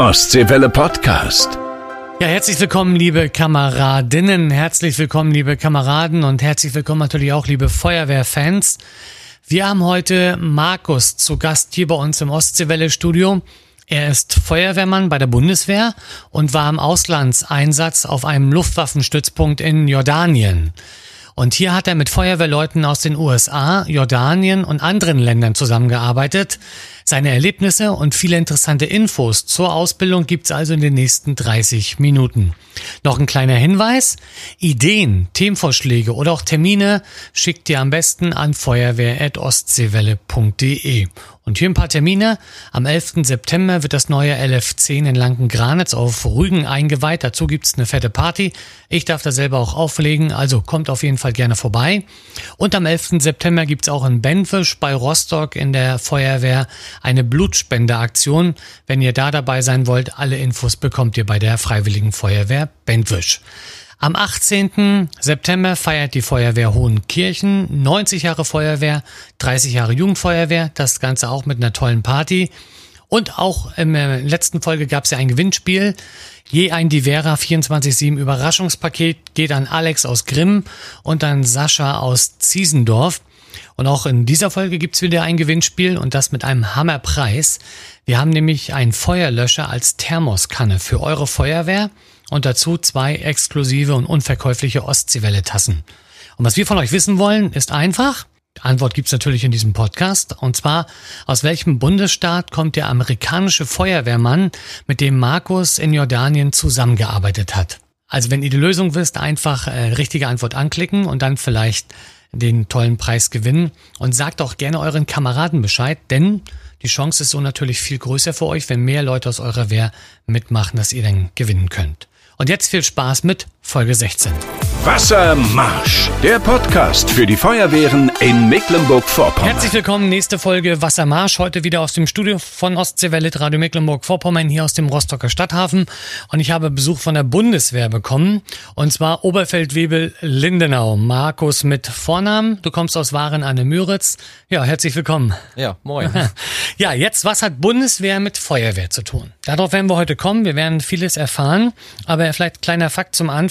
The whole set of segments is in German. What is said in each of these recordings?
Ostseewelle Podcast. Ja, herzlich willkommen, liebe Kameradinnen, herzlich willkommen, liebe Kameraden und herzlich willkommen natürlich auch, liebe Feuerwehrfans. Wir haben heute Markus zu Gast hier bei uns im Ostseewelle Studio. Er ist Feuerwehrmann bei der Bundeswehr und war im Auslandseinsatz auf einem Luftwaffenstützpunkt in Jordanien. Und hier hat er mit Feuerwehrleuten aus den USA, Jordanien und anderen Ländern zusammengearbeitet. Seine Erlebnisse und viele interessante Infos zur Ausbildung gibt's also in den nächsten 30 Minuten. Noch ein kleiner Hinweis. Ideen, Themenvorschläge oder auch Termine schickt ihr am besten an feuerwehr.ostseewelle.de. Und hier ein paar Termine. Am 11. September wird das neue LF10 in Lanken-Granitz auf Rügen eingeweiht. Dazu gibt's eine fette Party. Ich darf da selber auch auflegen, also kommt auf jeden Fall gerne vorbei. Und am 11. September gibt's auch in Benfisch bei Rostock in der Feuerwehr eine Blutspendeaktion. Wenn ihr da dabei sein wollt, alle Infos bekommt ihr bei der Freiwilligen Feuerwehr Bentwisch. Am 18. September feiert die Feuerwehr Hohenkirchen 90 Jahre Feuerwehr, 30 Jahre Jugendfeuerwehr, das Ganze auch mit einer tollen Party. Und auch in der letzten Folge gab es ja ein Gewinnspiel. Je ein Divera 24-7 Überraschungspaket geht an Alex aus Grimm und an Sascha aus Ziesendorf. Und auch in dieser Folge gibt's wieder ein Gewinnspiel und das mit einem Hammerpreis. Wir haben nämlich einen Feuerlöscher als Thermoskanne für eure Feuerwehr und dazu zwei exklusive und unverkäufliche Ostseewelle-Tassen. Und was wir von euch wissen wollen, ist einfach. Die Antwort gibt's natürlich in diesem Podcast. Und zwar, aus welchem Bundesstaat kommt der amerikanische Feuerwehrmann, mit dem Markus in Jordanien zusammengearbeitet hat? Also wenn ihr die Lösung wisst, einfach äh, richtige Antwort anklicken und dann vielleicht den tollen Preis gewinnen. Und sagt auch gerne euren Kameraden Bescheid, denn die Chance ist so natürlich viel größer für euch, wenn mehr Leute aus eurer Wehr mitmachen, dass ihr dann gewinnen könnt. Und jetzt viel Spaß mit Folge 16. Wassermarsch, der Podcast für die Feuerwehren in Mecklenburg-Vorpommern. Herzlich willkommen, nächste Folge Wassermarsch. Heute wieder aus dem Studio von Ostseewelle Radio Mecklenburg-Vorpommern hier aus dem Rostocker Stadthafen. Und ich habe Besuch von der Bundeswehr bekommen. Und zwar Oberfeldwebel Lindenau. Markus mit Vornamen. Du kommst aus Waren an der Müritz. Ja, herzlich willkommen. Ja, moin. ja, jetzt, was hat Bundeswehr mit Feuerwehr zu tun? Darauf werden wir heute kommen. Wir werden vieles erfahren. Aber vielleicht kleiner Fakt zum Anfang.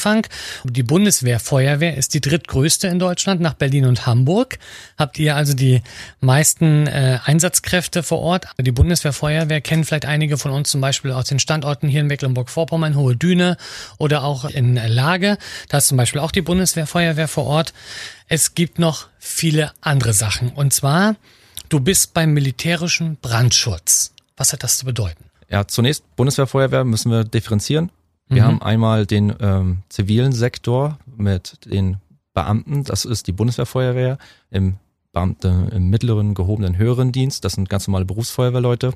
Die Bundeswehr Bundeswehr Feuerwehr ist die drittgrößte in Deutschland nach Berlin und Hamburg. Habt ihr also die meisten äh, Einsatzkräfte vor Ort? Die Bundeswehr Feuerwehr kennen vielleicht einige von uns zum Beispiel aus den Standorten hier in Mecklenburg-Vorpommern, Hohe Düne oder auch in Lage. Da ist zum Beispiel auch die Bundeswehr Feuerwehr vor Ort. Es gibt noch viele andere Sachen. Und zwar, du bist beim militärischen Brandschutz. Was hat das zu bedeuten? Ja, zunächst Bundeswehrfeuerwehr müssen wir differenzieren. Wir mhm. haben einmal den ähm, zivilen Sektor mit den Beamten, das ist die Bundeswehrfeuerwehr, im Beamte im mittleren, gehobenen, höheren Dienst, das sind ganz normale Berufsfeuerwehrleute,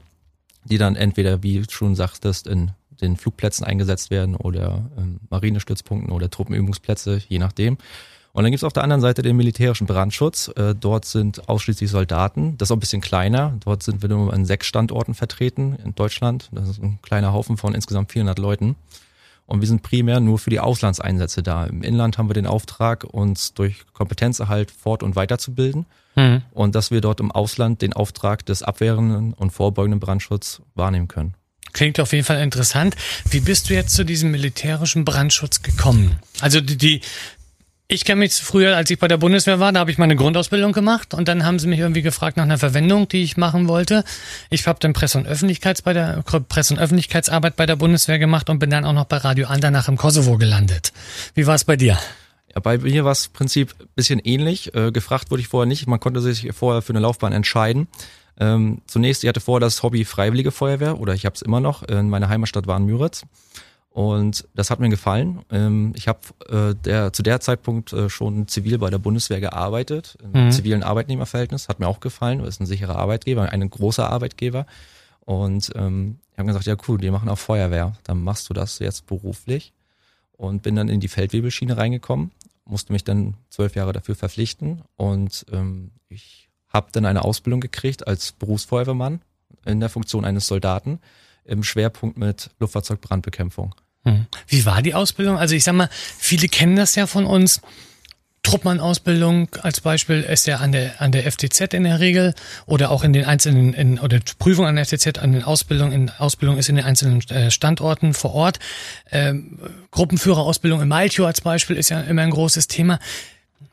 die dann entweder, wie du schon sagtest, in den Flugplätzen eingesetzt werden oder ähm, Marinestützpunkten oder Truppenübungsplätze, je nachdem. Und dann gibt's auf der anderen Seite den militärischen Brandschutz. Äh, dort sind ausschließlich Soldaten. Das ist auch ein bisschen kleiner. Dort sind wir nur an sechs Standorten vertreten in Deutschland. Das ist ein kleiner Haufen von insgesamt 400 Leuten. Und wir sind primär nur für die Auslandseinsätze da. Im Inland haben wir den Auftrag, uns durch Kompetenzerhalt fort- und weiterzubilden. Mhm. Und dass wir dort im Ausland den Auftrag des abwehrenden und vorbeugenden Brandschutz wahrnehmen können. Klingt auf jeden Fall interessant. Wie bist du jetzt zu diesem militärischen Brandschutz gekommen? Also die, die ich kenne mich früher, als ich bei der Bundeswehr war, da habe ich meine Grundausbildung gemacht und dann haben sie mich irgendwie gefragt nach einer Verwendung, die ich machen wollte. Ich habe dann Presse- und Öffentlichkeits bei der Presse- und Öffentlichkeitsarbeit bei der Bundeswehr gemacht und bin dann auch noch bei Radio Andernach im Kosovo gelandet. Wie war es bei dir? Ja, bei mir war es im Prinzip bisschen ähnlich. Äh, gefragt wurde ich vorher nicht. Man konnte sich vorher für eine Laufbahn entscheiden. Ähm, zunächst, ich hatte vorher das Hobby Freiwillige Feuerwehr oder ich habe es immer noch. In meiner Heimatstadt war in Müritz. Und das hat mir gefallen. Ähm, ich habe äh, der, zu der Zeitpunkt äh, schon zivil bei der Bundeswehr gearbeitet, im mhm. zivilen Arbeitnehmerverhältnis. Hat mir auch gefallen, das ist ein sicherer Arbeitgeber, ein großer Arbeitgeber. Und ähm, ich habe gesagt, ja cool, die machen auch Feuerwehr. Dann machst du das jetzt beruflich. Und bin dann in die Feldwebelschiene reingekommen, musste mich dann zwölf Jahre dafür verpflichten. Und ähm, ich habe dann eine Ausbildung gekriegt als Berufsfeuerwehrmann in der Funktion eines Soldaten im Schwerpunkt mit Luftfahrzeugbrandbekämpfung. Hm. Wie war die Ausbildung? Also ich sag mal, viele kennen das ja von uns. Truppmann-Ausbildung als Beispiel ist ja an der, an der FTZ in der Regel oder auch in den einzelnen, in, oder Prüfung an der FTZ, an den Ausbildung, in Ausbildung ist in den einzelnen äh, Standorten vor Ort. Ähm, Gruppenführerausbildung im Maltio als Beispiel ist ja immer ein großes Thema.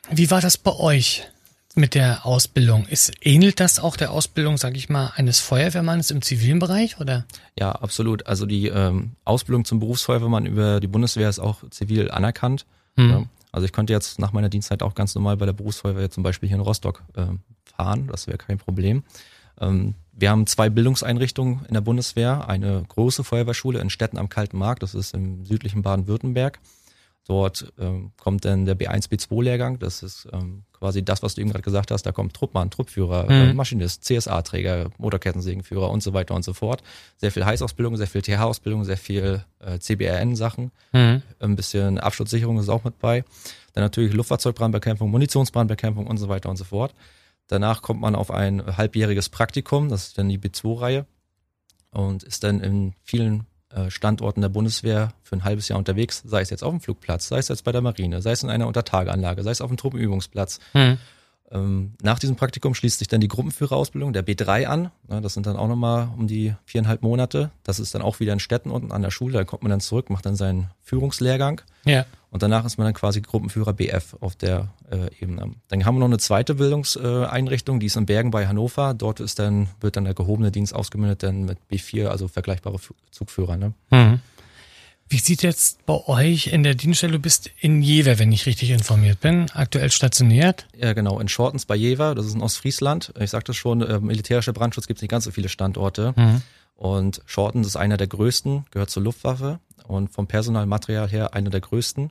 Wie war das bei euch mit der Ausbildung? Ist, ähnelt das auch der Ausbildung, sage ich mal, eines Feuerwehrmanns im zivilen Bereich oder? Ja, absolut. Also die ähm, Ausbildung zum Berufsfeuerwehrmann über die Bundeswehr ist auch zivil anerkannt. Mhm. Ja. Also ich konnte jetzt nach meiner Dienstzeit auch ganz normal bei der Berufsfeuerwehr zum Beispiel hier in Rostock äh, fahren. Das wäre kein Problem. Ähm, wir haben zwei Bildungseinrichtungen in der Bundeswehr. Eine große Feuerwehrschule in Städten am Kalten Markt. Das ist im südlichen Baden-Württemberg. Dort ähm, kommt dann der B1, B2-Lehrgang. Das ist ähm, quasi das, was du eben gerade gesagt hast. Da kommt Truppmann, Truppführer, mhm. äh, Maschinist, CSA-Träger, Motorkettensägenführer und so weiter und so fort. Sehr viel Heißausbildung, sehr viel TH-Ausbildung, sehr viel äh, CBRN-Sachen. Mhm. Ein bisschen Absturzsicherung ist auch mit bei. Dann natürlich Luftfahrzeugbrandbekämpfung, Munitionsbrandbekämpfung und so weiter und so fort. Danach kommt man auf ein halbjähriges Praktikum, das ist dann die B2-Reihe und ist dann in vielen Standorten der Bundeswehr für ein halbes Jahr unterwegs, sei es jetzt auf dem Flugplatz, sei es jetzt bei der Marine, sei es in einer Untertageanlage, sei es auf dem Truppenübungsplatz. Mhm. Ähm, nach diesem Praktikum schließt sich dann die Gruppenführerausbildung der B3 an. Das sind dann auch nochmal um die viereinhalb Monate. Das ist dann auch wieder in Städten unten an der Schule. Da kommt man dann zurück, macht dann seinen Führungslehrgang. Ja. Und danach ist man dann quasi Gruppenführer BF auf der äh, Ebene. Dann haben wir noch eine zweite Bildungseinrichtung, die ist in Bergen bei Hannover. Dort ist dann, wird dann der gehobene Dienst ausgemündet dann mit B4, also vergleichbare Zugführer. Ne? Mhm. Wie sieht jetzt bei euch in der Dienststelle, du bist in Jever, wenn ich richtig informiert bin, aktuell stationiert? Ja, genau, in Shortens bei Jever, das ist in Ostfriesland. Ich sagte schon, äh, militärischer Brandschutz gibt es nicht ganz so viele Standorte. Mhm. Und Shortens ist einer der größten, gehört zur Luftwaffe und vom Personalmaterial her einer der größten.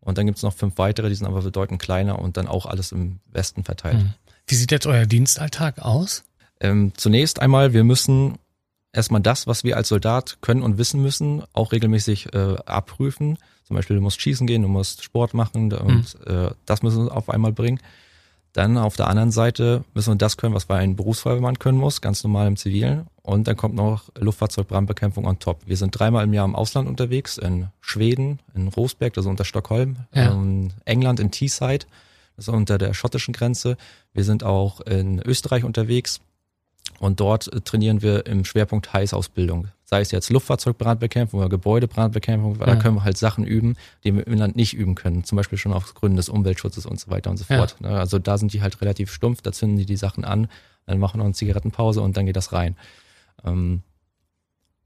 Und dann gibt es noch fünf weitere, die sind aber bedeutend kleiner und dann auch alles im Westen verteilt. Hm. Wie sieht jetzt euer Dienstalltag aus? Ähm, zunächst einmal, wir müssen erstmal das, was wir als Soldat können und wissen müssen, auch regelmäßig äh, abprüfen. Zum Beispiel, du musst schießen gehen, du musst Sport machen und hm. äh, das müssen wir auf einmal bringen. Dann auf der anderen Seite müssen wir das können, was bei einem Berufsfeuerwehrmann können muss, ganz normal im Zivilen. Und dann kommt noch Luftfahrzeugbrandbekämpfung on top. Wir sind dreimal im Jahr im Ausland unterwegs, in Schweden, in Rosberg, das ist unter Stockholm, ja. in England, in Teesside, das ist unter der schottischen Grenze. Wir sind auch in Österreich unterwegs und dort trainieren wir im Schwerpunkt Heißausbildung sei es jetzt Luftfahrzeugbrandbekämpfung oder Gebäudebrandbekämpfung, weil ja. da können wir halt Sachen üben, die wir im Inland nicht üben können. Zum Beispiel schon aus Gründen des Umweltschutzes und so weiter und so fort. Ja. Ne? Also da sind die halt relativ stumpf, da zünden die die Sachen an, dann machen wir noch eine Zigarettenpause und dann geht das rein. Ähm,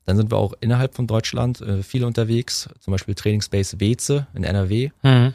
dann sind wir auch innerhalb von Deutschland äh, viel unterwegs, zum Beispiel Trainingsbase Weze in NRW. Mhm.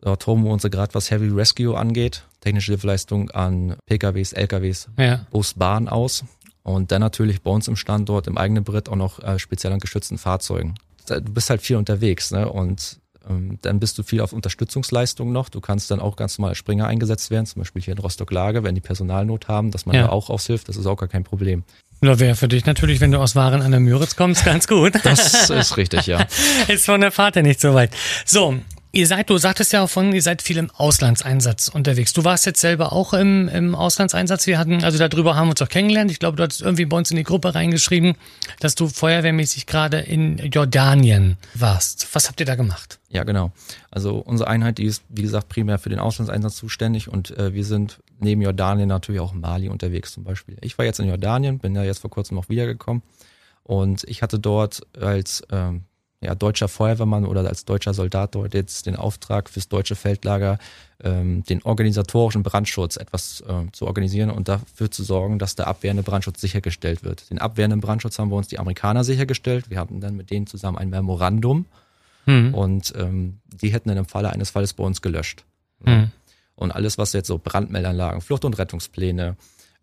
Dort toben wir unsere gerade was Heavy Rescue angeht, technische Hilfeleistung an PKWs, LKWs, ja. Bus, Bahn aus. Und dann natürlich bei uns im Standort, im eigenen Brit auch noch äh, speziell an geschützten Fahrzeugen. Du bist halt viel unterwegs, ne? Und ähm, dann bist du viel auf Unterstützungsleistungen noch. Du kannst dann auch ganz normal als Springer eingesetzt werden, zum Beispiel hier in Rostock-Lage, wenn die Personalnot haben, dass man ja. da auch aushilft, das ist auch gar kein Problem. Oder wäre für dich natürlich, wenn du aus Waren an der Müritz kommst, ganz gut. Das ist richtig, ja. ist von der Fahrt ja nicht so weit. So, Ihr seid, du sagtest ja von, ihr seid viel im Auslandseinsatz unterwegs. Du warst jetzt selber auch im, im Auslandseinsatz. Wir hatten, also darüber haben wir uns auch kennengelernt. Ich glaube, du hast irgendwie bei uns in die Gruppe reingeschrieben, dass du feuerwehrmäßig gerade in Jordanien warst. Was habt ihr da gemacht? Ja, genau. Also unsere Einheit, die ist, wie gesagt, primär für den Auslandseinsatz zuständig und äh, wir sind neben Jordanien natürlich auch in Mali unterwegs zum Beispiel. Ich war jetzt in Jordanien, bin ja jetzt vor kurzem auch wiedergekommen und ich hatte dort als ähm, ja, deutscher Feuerwehrmann oder als deutscher Soldat dort jetzt den Auftrag fürs deutsche Feldlager, ähm, den organisatorischen Brandschutz etwas äh, zu organisieren und dafür zu sorgen, dass der abwehrende Brandschutz sichergestellt wird. Den abwehrenden Brandschutz haben wir uns die Amerikaner sichergestellt. Wir hatten dann mit denen zusammen ein Memorandum mhm. und ähm, die hätten dann im Falle eines Falles bei uns gelöscht. Mhm. Und alles, was jetzt so Brandmeldanlagen, Flucht- und Rettungspläne,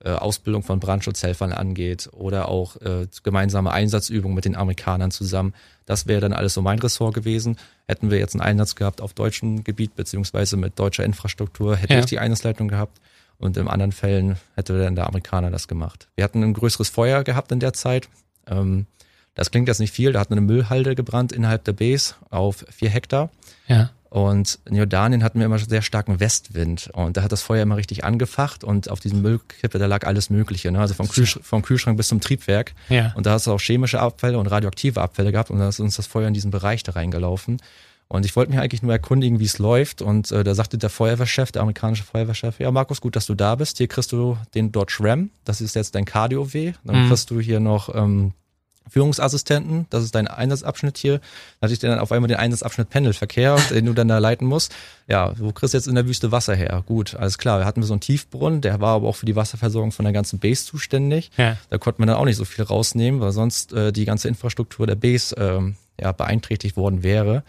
äh, Ausbildung von Brandschutzhelfern angeht oder auch äh, gemeinsame Einsatzübungen mit den Amerikanern zusammen. Das wäre dann alles so mein Ressort gewesen. Hätten wir jetzt einen Einsatz gehabt auf deutschem Gebiet beziehungsweise mit deutscher Infrastruktur, hätte ja. ich die Einsatzleitung gehabt. Und in anderen Fällen hätte dann der Amerikaner das gemacht. Wir hatten ein größeres Feuer gehabt in der Zeit. Ähm, das klingt jetzt nicht viel. Da hat eine Müllhalde gebrannt innerhalb der Base auf vier Hektar. Ja. Und in Jordanien hatten wir immer sehr starken Westwind und da hat das Feuer immer richtig angefacht und auf diesem Müllkippe, da lag alles Mögliche, ne? also vom, Kühlsch vom Kühlschrank bis zum Triebwerk. Ja. Und da hast du auch chemische Abfälle und radioaktive Abfälle gehabt und da ist uns das Feuer in diesen Bereich da reingelaufen. Und ich wollte mich eigentlich nur erkundigen, wie es läuft. Und äh, da sagte der Feuerwehrchef, der amerikanische Feuerwehrchef, ja Markus, gut, dass du da bist. Hier kriegst du den Dodge Ram. Das ist jetzt dein Cardio-W. Dann mhm. kriegst du hier noch ähm, Führungsassistenten, das ist dein Einsatzabschnitt hier. Da hatte ich dann auf einmal den Einsatzabschnitt Pendelverkehr, den du dann da leiten musst. Ja, du kriegst jetzt in der Wüste Wasser her. Gut, alles klar. Wir hatten so einen Tiefbrunnen, der war aber auch für die Wasserversorgung von der ganzen Base zuständig. Ja. Da konnte man dann auch nicht so viel rausnehmen, weil sonst äh, die ganze Infrastruktur der Base ähm, ja, beeinträchtigt worden wäre.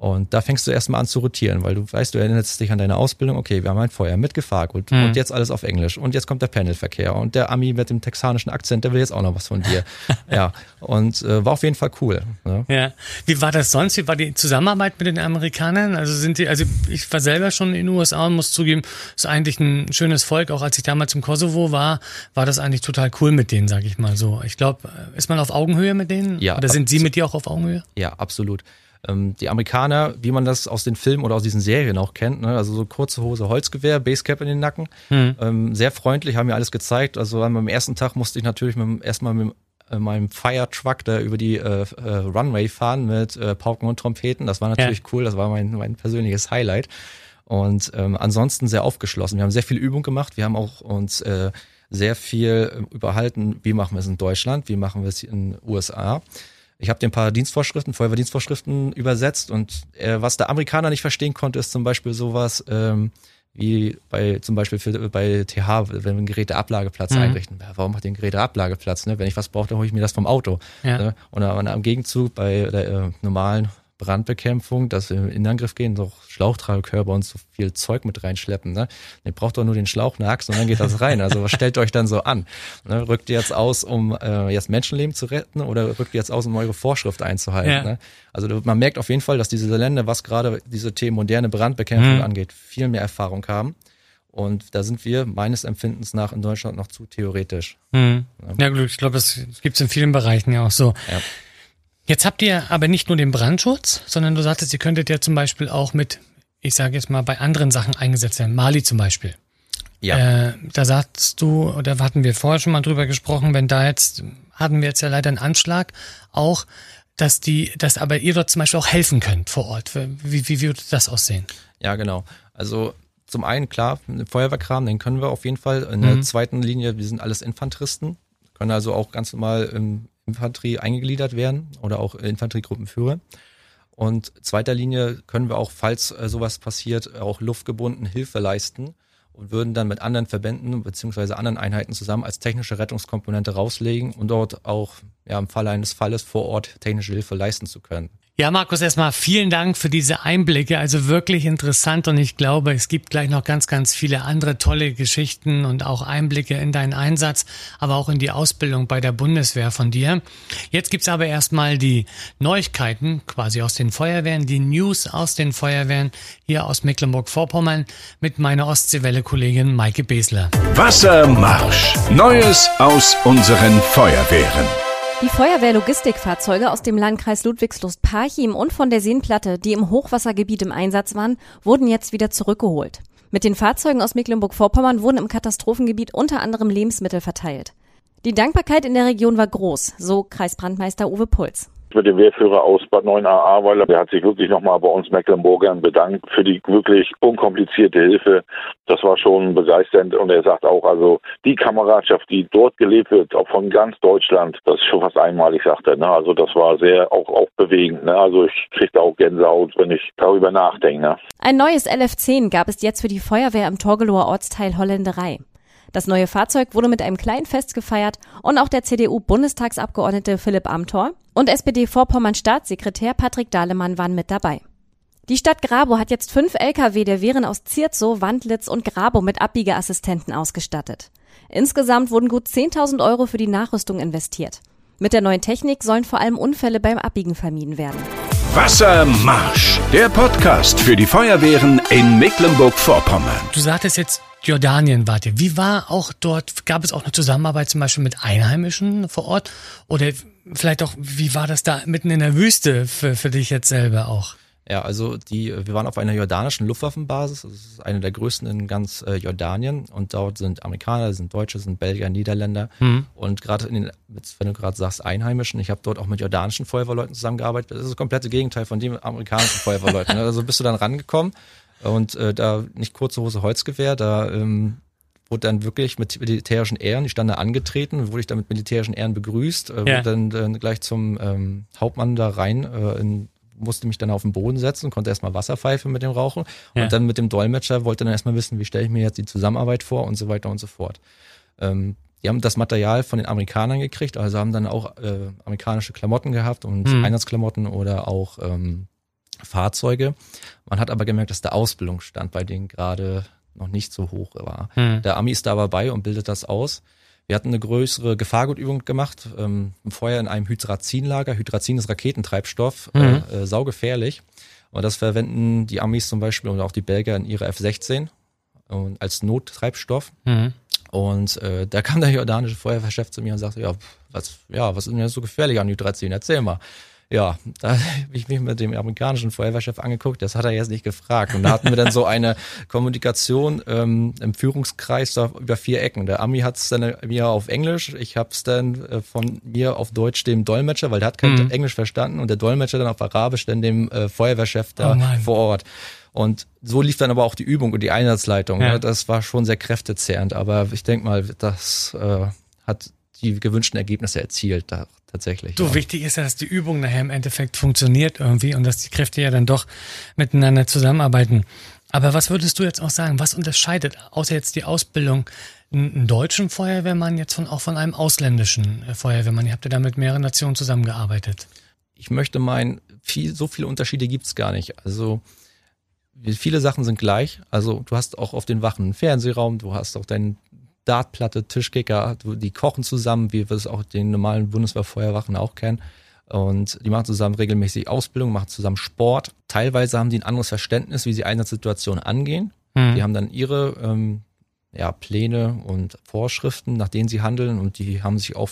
Und da fängst du erstmal an zu rotieren, weil du weißt, du erinnerst dich an deine Ausbildung, okay, wir haben ein Feuer mit Gefahrgut mhm. und jetzt alles auf Englisch und jetzt kommt der Panelverkehr und der Ami mit dem texanischen Akzent, der will jetzt auch noch was von dir. ja, und äh, war auf jeden Fall cool. Ne? Ja, wie war das sonst? Wie war die Zusammenarbeit mit den Amerikanern? Also sind die, also ich war selber schon in den USA und muss zugeben, ist eigentlich ein schönes Volk. Auch als ich damals im Kosovo war, war das eigentlich total cool mit denen, sag ich mal so. Ich glaube, ist man auf Augenhöhe mit denen? Ja. Oder sind sie mit dir auch auf Augenhöhe? Ja, absolut. Ähm, die Amerikaner, wie man das aus den Filmen oder aus diesen Serien auch kennt, ne? also so kurze Hose, Holzgewehr, Basecap in den Nacken, mhm. ähm, sehr freundlich, haben mir alles gezeigt. Also am ersten Tag musste ich natürlich mit, erstmal mit äh, meinem Fire Truck da über die äh, äh, Runway fahren mit äh, Pauken und Trompeten. Das war natürlich ja. cool, das war mein, mein persönliches Highlight. Und ähm, ansonsten sehr aufgeschlossen. Wir haben sehr viel Übung gemacht. Wir haben auch uns äh, sehr viel überhalten, wie machen wir es in Deutschland, wie machen wir es in den USA. Ich habe dir ein paar Dienstvorschriften, Feuerwehrdienstvorschriften übersetzt und äh, was der Amerikaner nicht verstehen konnte, ist zum Beispiel sowas ähm, wie bei zum Beispiel für, bei TH, wenn wir einen Geräteablageplatz mhm. einrichten. Ja, warum macht ihr einen Geräteablageplatz? Ne? Wenn ich was brauche, dann hole ich mir das vom Auto. Ja. Ne? Und, und am Gegenzug bei der äh, normalen Brandbekämpfung, dass wir in Angriff gehen, doch Schlauchtragekörper und so viel Zeug mit reinschleppen. Ne? Ihr braucht doch nur den Schlauch, eine Axt und dann geht das rein. Also was stellt euch dann so an? Ne? Rückt ihr jetzt aus, um äh, jetzt Menschenleben zu retten oder rückt ihr jetzt aus, um eure Vorschrift einzuhalten? Ja. Ne? Also man merkt auf jeden Fall, dass diese Länder, was gerade diese Themen moderne Brandbekämpfung mhm. angeht, viel mehr Erfahrung haben. Und da sind wir meines Empfindens nach in Deutschland noch zu theoretisch. Mhm. Ja, gut, ich glaube, das gibt es in vielen Bereichen ja auch so. Ja. Jetzt habt ihr aber nicht nur den Brandschutz, sondern du sagtest, ihr könntet ja zum Beispiel auch mit, ich sage jetzt mal, bei anderen Sachen eingesetzt werden. Mali zum Beispiel. Ja. Äh, da sagst du, oder hatten wir vorher schon mal drüber gesprochen, wenn da jetzt, hatten wir jetzt ja leider einen Anschlag, auch, dass die, dass aber ihr dort zum Beispiel auch helfen könnt vor Ort. Wie, wie würde das aussehen? Ja, genau. Also zum einen, klar, Feuerwehrkram, den können wir auf jeden Fall. In der mhm. zweiten Linie, wir sind alles Infanteristen, können also auch ganz normal im Infanterie eingegliedert werden oder auch Infanteriegruppenführer. Und zweiter Linie können wir auch, falls äh, sowas passiert, auch luftgebunden Hilfe leisten und würden dann mit anderen Verbänden beziehungsweise anderen Einheiten zusammen als technische Rettungskomponente rauslegen und dort auch ja, im Falle eines Falles vor Ort technische Hilfe leisten zu können. Ja, Markus, erstmal vielen Dank für diese Einblicke. Also wirklich interessant und ich glaube, es gibt gleich noch ganz, ganz viele andere tolle Geschichten und auch Einblicke in deinen Einsatz, aber auch in die Ausbildung bei der Bundeswehr von dir. Jetzt gibt's aber erstmal die Neuigkeiten quasi aus den Feuerwehren, die News aus den Feuerwehren hier aus Mecklenburg-Vorpommern mit meiner Ostseewelle-Kollegin Maike Besler. Wassermarsch. Neues aus unseren Feuerwehren. Die Feuerwehrlogistikfahrzeuge aus dem Landkreis Ludwigslust-Parchim und von der Seenplatte, die im Hochwassergebiet im Einsatz waren, wurden jetzt wieder zurückgeholt. Mit den Fahrzeugen aus Mecklenburg-Vorpommern wurden im Katastrophengebiet unter anderem Lebensmittel verteilt. Die Dankbarkeit in der Region war groß, so Kreisbrandmeister Uwe Puls mit dem Wehrführer aus Bad 9a weil der hat sich wirklich nochmal bei uns Mecklenburgern bedankt für die wirklich unkomplizierte Hilfe. Das war schon begeisternd und er sagt auch, also die Kameradschaft, die dort gelebt wird, auch von ganz Deutschland, das ist schon fast einmalig, sagt er. Ne? Also das war sehr auch, auch bewegend. Ne? Also ich kriege da auch Gänsehaut, wenn ich darüber nachdenke. Ne? Ein neues LF10 gab es jetzt für die Feuerwehr im Torgelower Ortsteil Holländerei. Das neue Fahrzeug wurde mit einem kleinen Fest gefeiert und auch der CDU-Bundestagsabgeordnete Philipp Amthor und SPD-Vorpommern-Staatssekretär Patrick Dahlemann waren mit dabei. Die Stadt Grabo hat jetzt fünf Lkw der Wehren aus Zierzow, Wandlitz und Grabo mit Abbiegeassistenten ausgestattet. Insgesamt wurden gut 10.000 Euro für die Nachrüstung investiert. Mit der neuen Technik sollen vor allem Unfälle beim Abbiegen vermieden werden. Wassermarsch, der Podcast für die Feuerwehren in Mecklenburg-Vorpommern. Du sagtest jetzt, Jordanien wart ihr. Wie war auch dort, gab es auch eine Zusammenarbeit zum Beispiel mit Einheimischen vor Ort? Oder vielleicht auch, wie war das da mitten in der Wüste für, für dich jetzt selber auch? Ja, also die, wir waren auf einer jordanischen Luftwaffenbasis. Das ist eine der größten in ganz äh, Jordanien. Und dort sind Amerikaner, sind Deutsche, sind Belgier, Niederländer. Mhm. Und gerade in den, wenn du gerade sagst, Einheimischen, ich habe dort auch mit jordanischen Feuerwehrleuten zusammengearbeitet. Das ist das komplette Gegenteil von dem amerikanischen Feuerwehrleuten. Also bist du dann rangekommen und äh, da nicht kurze Hose Holzgewehr, da ähm, wurde dann wirklich mit militärischen Ehren, ich stand da angetreten, wurde ich dann mit militärischen Ehren begrüßt, äh, Ja. wurde dann, dann gleich zum ähm, Hauptmann da rein äh, in musste mich dann auf den Boden setzen, konnte erstmal Wasser pfeifen mit dem Rauchen Ja. und dann mit dem Dolmetscher wollte dann erstmal wissen, wie stelle ich mir jetzt die Zusammenarbeit vor und so weiter und so fort. Ähm, die haben das Material von den Amerikanern gekriegt, also haben dann auch äh, amerikanische Klamotten gehabt und Mhm. Einsatzklamotten oder auch ähm, Fahrzeuge. Man hat aber gemerkt, dass der Ausbildungsstand bei denen gerade noch nicht so hoch war. Hm. Der Ami ist da aber bei und bildet das aus. Wir hatten eine größere Gefahrgutübung gemacht, ähm, vorher in einem Hydrazinlager. Hydrazin ist Raketentreibstoff, Mhm. äh, äh, saugefährlich. Und das verwenden die Amis zum Beispiel und auch die Belgier in ihre F-16 und als Nottreibstoff. Mhm. Und äh, da kam der jordanische Feuerwehrchef zu mir und sagte, ja, was, ja, was ist denn jetzt so gefährlich an Hydrazin? Erzähl mal. Ja, da habe ich mich mit dem amerikanischen Feuerwehrchef angeguckt, das hat er jetzt nicht gefragt. Und da hatten wir dann so eine Kommunikation ähm, im Führungskreis da über vier Ecken. Der Ami hat es dann mir auf Englisch, ich habe es dann äh, von mir auf Deutsch dem Dolmetscher, weil der hat kein Mhm. Englisch verstanden und der Dolmetscher dann auf Arabisch dann dem äh, Feuerwehrchef da Oh vor Ort. Und so lief dann aber auch die Übung und die Einsatzleitung. Ja. Ne? Das war schon sehr kräftezehrend, aber ich denke mal, das äh, hat die gewünschten Ergebnisse erzielt, da tatsächlich. Du, ja. wichtig ist ja, dass die Übung nachher im Endeffekt funktioniert irgendwie und dass die Kräfte ja dann doch miteinander zusammenarbeiten. Aber was würdest du jetzt auch sagen? Was unterscheidet, außer jetzt die Ausbildung, einen deutschen Feuerwehrmann jetzt von, auch von einem ausländischen äh, Feuerwehrmann? Ihr habt ja da mit mehreren Nationen zusammengearbeitet. ich möchte meinen, viel, so viele Unterschiede gibt's gar nicht. Also viele Sachen sind gleich. Also du hast auch auf den Wachen einen Fernsehraum, du hast auch deinen Dartplatte, Tischkicker, die kochen zusammen, wie wir es auch den normalen Bundeswehrfeuerwachen auch kennen. Und die machen zusammen regelmäßig Ausbildung, machen zusammen Sport. Teilweise haben die ein anderes Verständnis, wie sie Einsatzsituationen angehen. Mhm. Die haben dann ihre ähm, ja, Pläne und Vorschriften, nach denen sie handeln und die haben sich auch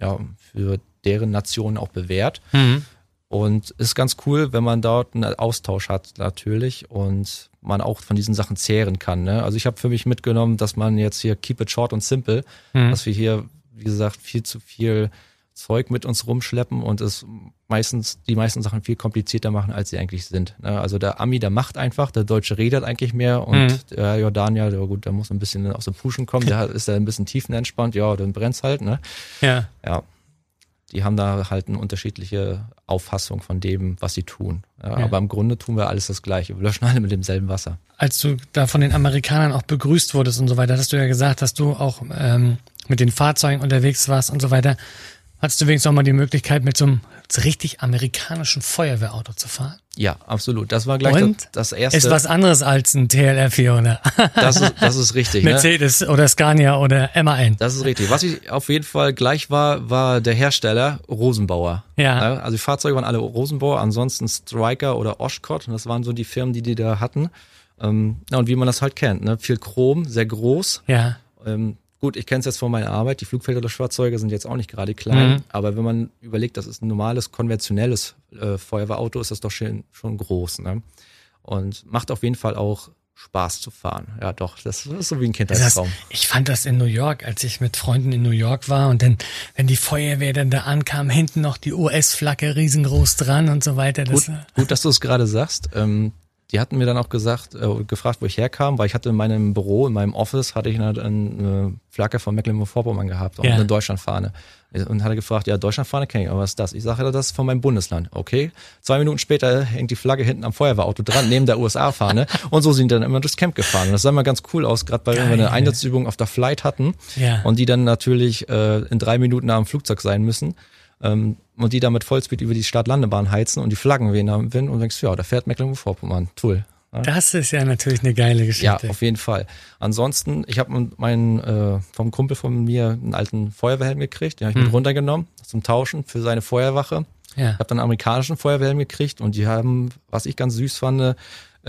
ja, für deren Nationen auch bewährt. Mhm. Und ist ganz cool, wenn man dort einen Austausch hat natürlich und man auch von diesen Sachen zehren kann. Ne? Also ich habe für mich mitgenommen, dass man jetzt hier keep it short und simple, Mhm. dass wir hier, wie gesagt, viel zu viel Zeug mit uns rumschleppen und es meistens die meisten Sachen viel komplizierter machen, als sie eigentlich sind. Ne? Also der Ami, der macht einfach, der Deutsche redet eigentlich mehr und Mhm. der Jordanier, der gut, der muss ein bisschen aus dem Puschen kommen, der ist da ein bisschen tiefenentspannt, ja, dann brennt's halt, ne? Ja. Ja. Die haben da halt eine unterschiedliche Auffassung von dem, was sie tun. Ja, Ja. Aber im Grunde tun wir alles das Gleiche. Wir löschen alle mit demselben Wasser. als du da von den Amerikanern auch begrüßt wurdest und so weiter, hast du ja gesagt, dass du auch ähm, mit den Fahrzeugen unterwegs warst und so weiter. Hattest du wenigstens auch mal die Möglichkeit, mit so einem richtig amerikanischen Feuerwehrauto zu fahren? Ja, absolut. Das war gleich das, das erste. Ist was anderes als ein TLR4 oder das, ist, das ist richtig. ne? Mercedes oder Scania oder MAN. Das ist richtig. Was ich auf jeden Fall gleich war, war der Hersteller Rosenbauer. Ja. Also die Fahrzeuge waren alle Rosenbauer, ansonsten Striker oder Oshkosh. Und das waren so die Firmen, die die da hatten. Ähm, ja, und wie man das halt kennt, ne? viel Chrom, sehr groß. Ja. Ähm, gut, ich kenne es jetzt von meiner Arbeit. Die Flugfelderfahrzeuge sind jetzt auch nicht gerade klein. Mhm. Aber wenn man überlegt, das ist ein normales, konventionelles äh, Feuerwehrauto, ist das doch schon, schon groß. Ne? Und macht auf jeden Fall auch Spaß zu fahren. Ja, doch, das ist so wie ein Das, Kindheitstraum. ich fand das in New York, als ich mit Freunden in New York war und dann, wenn die Feuerwehr dann da ankam, hinten noch die US-Flagge riesengroß dran und so weiter. Das, Gut, gut, dass du es gerade sagst. Ähm, die hatten mir dann auch gesagt, äh, gefragt, wo ich herkam, weil ich hatte in meinem Büro, in meinem Office, hatte ich eine, eine Flagge von Mecklenburg-Vorpommern gehabt und Ja. eine Deutschlandfahne. Und hatte gefragt, ja, Deutschlandfahne kenne ich, aber was ist das? Ich sage, das ist von meinem Bundesland. Okay. Zwei Minuten später hängt die Flagge hinten am Feuerwehrauto dran, neben der USA-Fahne. Und so sind dann immer durchs Camp gefahren. Und das sah mal ganz cool aus, gerade weil wir eine. Einsatzübung auf der Flight hatten Ja. und die dann natürlich äh, in drei Minuten am Flugzeug sein müssen. Ähm, und die da mit Vollspeed über die Startlandebahn heizen und die Flaggen wehen am Wind und denkst, ja, da fährt Mecklenburg-Vorpommern. Toll. Ja, das ist ja natürlich eine geile ja, Geschichte. auf jeden Fall. Ansonsten, ich habe meinen äh, vom Kumpel von mir einen alten Feuerwehrhelm gekriegt, den habe ich Hm. mit runtergenommen zum Tauschen für seine Feuerwache. ja. Ich habe dann einen amerikanischen Feuerwehrhelm gekriegt und die haben, was ich ganz süß fand, äh,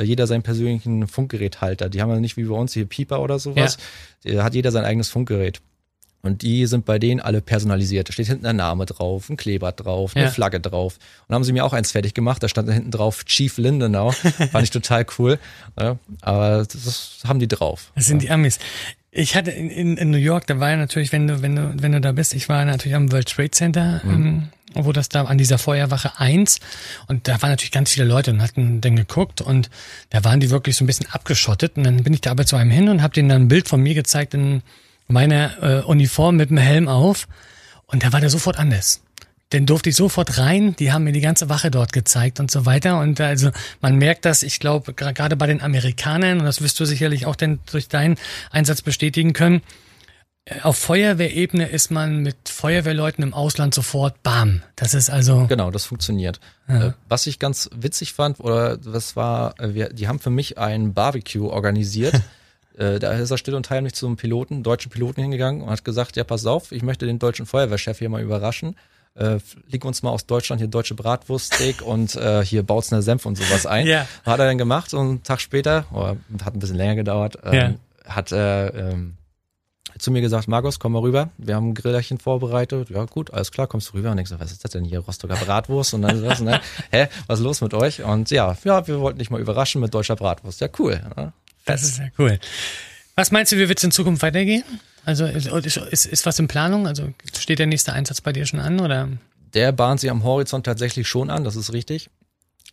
jeder seinen persönlichen Funkgeräthalter. Die haben ja nicht wie bei uns hier Pieper oder sowas. Da hat jeder sein eigenes Funkgerät. Und die sind bei denen alle personalisiert. Da steht hinten ein Name drauf, ein Kleber drauf, eine Ja. Flagge drauf. Und dann haben sie mir auch eins fertig gemacht. Da stand da hinten drauf Chief Lindenau. Fand ich total cool. Ja, aber das haben die drauf. Das sind die Amis. Ich hatte in, in, in New York, da war ja natürlich, wenn du, wenn du, wenn du da bist, ich war natürlich am World Trade Center, ähm, wo das da an dieser Feuerwache 1 und da waren natürlich ganz viele Leute und hatten dann geguckt und da waren die wirklich so ein bisschen abgeschottet und dann bin ich da aber zu einem hin und habe denen dann ein Bild von mir gezeigt in meiner äh, Uniform mit dem Helm auf und da war der sofort anders. Dann durfte ich sofort rein, die haben mir die ganze Wache dort gezeigt und so weiter. Und also man merkt das, ich glaube, gerade bei den Amerikanern, und das wirst du sicherlich auch denn durch deinen Einsatz bestätigen können, äh, auf Feuerwehrebene ist man mit Feuerwehrleuten im Ausland sofort bam. Das ist also. Genau, das funktioniert. Äh, Was ich ganz witzig fand, oder das war, äh, wir, die haben für mich ein Barbecue organisiert. Äh, da ist er still und heimlich zum Piloten, deutschen Piloten hingegangen und hat gesagt, ja, pass auf, ich möchte den deutschen Feuerwehrchef hier mal überraschen. Äh, flieg uns mal aus Deutschland hier deutsche Bratwurststeak und äh, hier Bautzner Senf und sowas ein. Ja. Hat er dann gemacht und einen Tag später, oder hat ein bisschen länger gedauert, ähm, Ja. hat er ähm, zu mir gesagt, Markus, komm mal rüber, wir haben ein Grillerchen vorbereitet. Ja gut, alles klar, kommst du rüber? Und ich so, was ist das denn hier, Rostocker Bratwurst? Und dann was, ne? Hä, was ist los mit euch? Und ja, ja, wir wollten dich mal überraschen mit deutscher Bratwurst. Ja, cool. Ne? Das ist ja cool. Was meinst du, wie wird es in Zukunft weitergehen? Also ist, ist, ist, was in Planung? Also steht der nächste Einsatz bei dir schon an oder? Der bahnt sich am Horizont tatsächlich schon an, das ist richtig.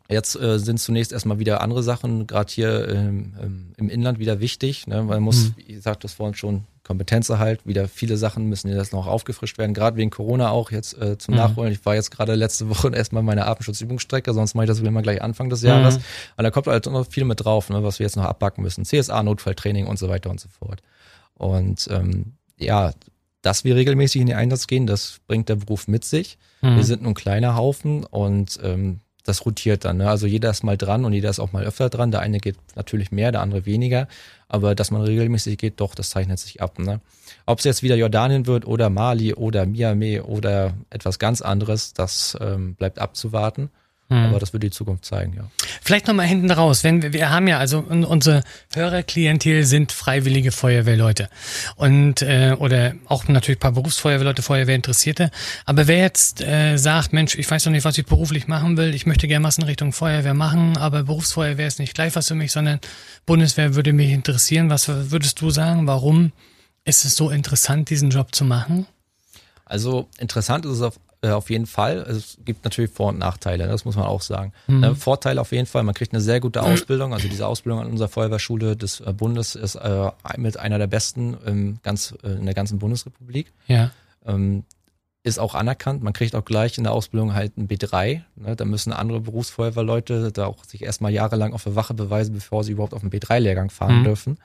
Jetzt äh, sind zunächst erstmal wieder andere Sachen, gerade hier ähm, ähm, im Inland wieder wichtig. Ne? Man muss, wie gesagt, das vorhin schon, Kompetenzerhalt, wieder viele Sachen müssen jetzt noch aufgefrischt werden, gerade wegen Corona auch jetzt äh, zum Nachholen. Ich war jetzt gerade letzte Woche erstmal meine Atemschutzübungsstrecke, sonst mache ich das wieder mal gleich Anfang des Jahres. Und da kommt halt noch viel mit drauf, ne, was wir jetzt noch abbacken müssen. CSA, Notfalltraining und so weiter und so fort. Und ähm, ja, dass wir regelmäßig in den Einsatz gehen, das bringt der Beruf mit sich. Wir sind nun ein kleiner Haufen und ähm, das rotiert dann. Ne? Also jeder ist mal dran und jeder ist auch mal öfter dran. Der eine geht natürlich mehr, der andere weniger. Aber dass man regelmäßig geht, doch, das zeichnet sich ab. Ne? Ob es jetzt wieder Jordanien wird oder Mali oder Miami oder etwas ganz anderes, das ähm, bleibt abzuwarten. Aber das wird die Zukunft zeigen, ja. Vielleicht nochmal hinten raus. Wenn wir, wir haben ja, also un- unsere Hörerklientel sind freiwillige Feuerwehrleute. Und äh, oder auch natürlich ein paar Berufsfeuerwehrleute, Feuerwehrinteressierte. Aber wer jetzt äh, sagt, Mensch, ich weiß noch nicht, was ich beruflich machen will, ich möchte gerne was in Richtung Feuerwehr machen, aber Berufsfeuerwehr ist nicht gleich was für mich, sondern Bundeswehr würde mich interessieren. Was würdest du sagen? Warum ist es so interessant, diesen Job zu machen? Also interessant ist es auf, auf jeden Fall. Es gibt natürlich Vor- und Nachteile, das muss man auch sagen. Ne, Vorteil auf jeden Fall, man kriegt eine sehr gute Ausbildung. Also diese Ausbildung an unserer Feuerwehrschule des äh, Bundes ist äh, mit einer der besten im ganz, äh, in der ganzen Bundesrepublik. Ja. Ähm, ist auch anerkannt. Man kriegt auch gleich in der Ausbildung halt ein B3. Ne? Da müssen andere Berufsfeuerwehrleute da auch sich erstmal jahrelang auf der Wache beweisen, bevor sie überhaupt auf den B3-Lehrgang fahren Mhm. dürfen.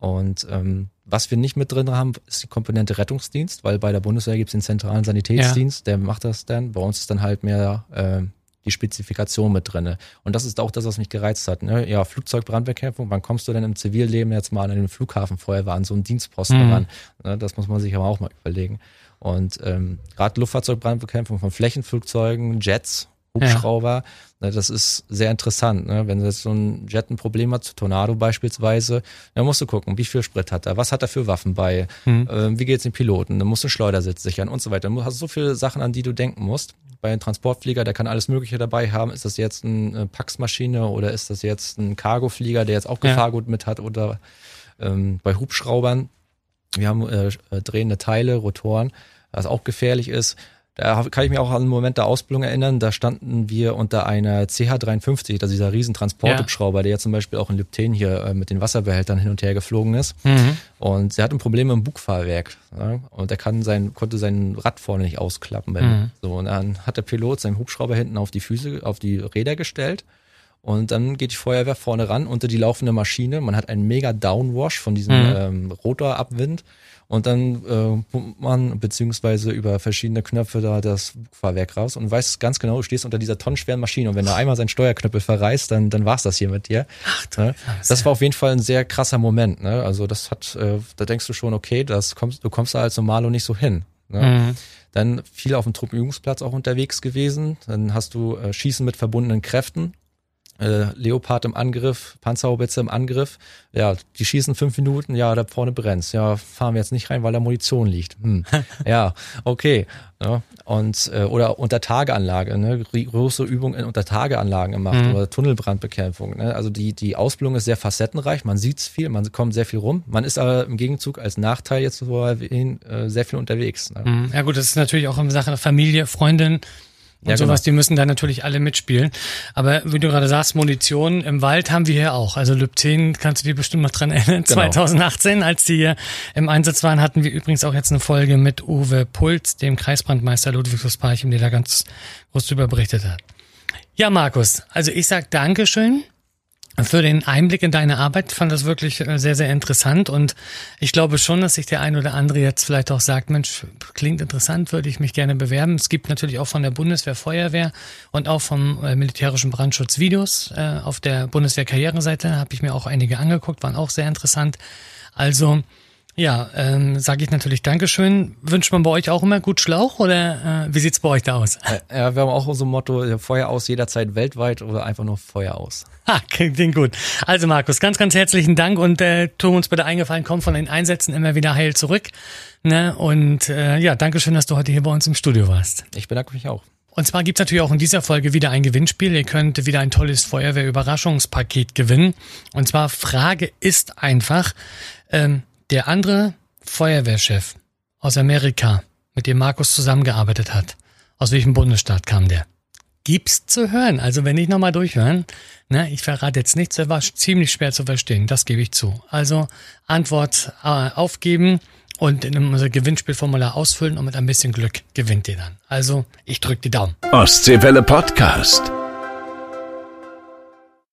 Und ähm, was wir nicht mit drin haben, ist die Komponente Rettungsdienst, weil bei der Bundeswehr gibt es den zentralen Sanitätsdienst, der macht das dann. Bei uns ist dann halt mehr äh, die Spezifikation mit drinne. Und das ist auch das, was mich gereizt hat. Ne? Ja, Flugzeugbrandbekämpfung, wann kommst du denn im Zivilleben jetzt mal an den Flughafenfeuerwehr an so einen Dienstposten Mhm. ran? Ne? Das muss man sich aber auch mal überlegen. Und ähm, gerade Luftfahrzeugbrandbekämpfung von Flächenflugzeugen, Jets, Hubschrauber, ne, das ist sehr interessant. Ne? Wenn jetzt so ein Jet ein Problem hat, Tornado beispielsweise, dann musst du gucken, wie viel Sprit hat er, was hat er für Waffen bei, ähm, wie geht's den Piloten, dann musst du einen Schleudersitz sichern und so weiter. Du hast so viele Sachen, an die du denken musst. Bei einem Transportflieger, der kann alles Mögliche dabei haben. Ist das jetzt eine Pax-Maschine oder ist das jetzt ein Cargoflieger, der jetzt auch Ja. Gefahrgut mit hat oder ähm, bei Hubschraubern wir haben äh, äh, drehende Teile, Rotoren, was auch gefährlich ist. Da hab- kann ich mich auch an einen Moment der Ausbildung erinnern. Da standen wir unter einer CH-53, das ist dieser riesen Transporthubschrauber, der ja zum Beispiel auch in Lübten hier äh, mit den Wasserbehältern hin und her geflogen ist. Und der hat ein Problem im Bugfahrwerk. Ja? Und er kann sein, konnte sein Rad vorne nicht ausklappen. Mhm. So, und dann hat der Pilot seinen Hubschrauber hinten auf die Füße, auf die Räder gestellt. Und dann geht die Feuerwehr vorne ran unter die laufende Maschine. Man hat einen mega Downwash von diesem Mhm. ähm, Rotorabwind. Und dann äh, pumpt man beziehungsweise über verschiedene Knöpfe da das Fahrwerk raus und weiß ganz genau, du stehst unter dieser tonnenschweren Maschine und wenn da einmal sein Steuerknüppel verreißt, dann, dann war's das hier mit dir. ne? Das war auf jeden Fall ein sehr krasser Moment. Ne? Also das hat, äh, da denkst du schon, okay, das kommst, du kommst da als Normalo nicht so hin. Ne? Mhm. Dann viel auf dem Truppenübungsplatz auch unterwegs gewesen. Dann hast du äh, Schießen mit verbundenen Kräften. Äh, Leopard im Angriff, Panzerhaubitze im Angriff. Ja, die schießen fünf Minuten, ja, da vorne brennt's. Ja, fahren wir jetzt nicht rein, weil da Munition liegt. Hm. ja, okay. Ja, und äh, oder Untertageanlage, ne, große Übungen in Untertageanlagen gemacht mhm. oder Tunnelbrandbekämpfung. Ne? Also die die Ausbildung ist sehr facettenreich. Man sieht's viel, man kommt sehr viel rum. Man ist aber im Gegenzug als Nachteil jetzt so erwähnt, äh, sehr viel unterwegs. Ne? Mhm. Ja gut, das ist natürlich auch eine Sache Familie, Freundin und ja, sowas, genau. die müssen da natürlich alle mitspielen. Aber wie du gerade sagst, Munition im Wald haben wir hier auch. Also Lüb 10 kannst du dir bestimmt noch dran erinnern. Genau. 2018, als die hier im Einsatz waren, hatten wir übrigens auch jetzt eine Folge mit Uwe Puls, dem Kreisbrandmeister Ludwigsparchim, der da ganz groß drüber berichtet hat. Ja, Markus, also ich sag Dankeschön für den Einblick in deine Arbeit. fand das wirklich äh, sehr, sehr interessant und ich glaube schon, dass sich der ein oder andere jetzt vielleicht auch sagt, Mensch, klingt interessant, würde ich mich gerne bewerben. Es gibt natürlich auch von der Bundeswehr Feuerwehr und auch vom äh, militärischen Brandschutz Videos äh, auf der Bundeswehr Karriereseite, habe ich mir auch einige angeguckt, waren auch sehr interessant. Also ja, ähm, sage ich natürlich Dankeschön. Wünscht man bei euch auch immer gut Schlauch oder äh, wie sieht's bei euch da aus? Ja, wir haben auch unser Motto, Feuer aus jederzeit weltweit oder einfach nur Feuer aus. Ha, klingt gut. Also Markus, ganz, ganz herzlichen Dank und äh, tu uns bitte eingefallen, komm von den Einsätzen immer wieder heil zurück. Ne? Und äh, ja, Dankeschön, dass du heute hier bei uns im Studio warst. Ich bedanke mich auch. Und zwar gibt's natürlich auch in dieser Folge wieder ein Gewinnspiel. Ihr könnt wieder ein tolles Feuerwehr-Überraschungspaket gewinnen. Und zwar Frage ist einfach, ähm, der andere Feuerwehrchef aus Amerika, mit dem Markus zusammengearbeitet hat, aus welchem Bundesstaat kam der? Gibt's zu hören. Also wenn ich nochmal durchhören, ne, ich verrate jetzt nichts, der war ziemlich schwer zu verstehen, das gebe ich zu. Also Antwort äh, aufgeben und in unser Gewinnspielformular ausfüllen und mit ein bisschen Glück gewinnt ihr dann. Also ich drücke die Daumen. Ostseewelle Podcast.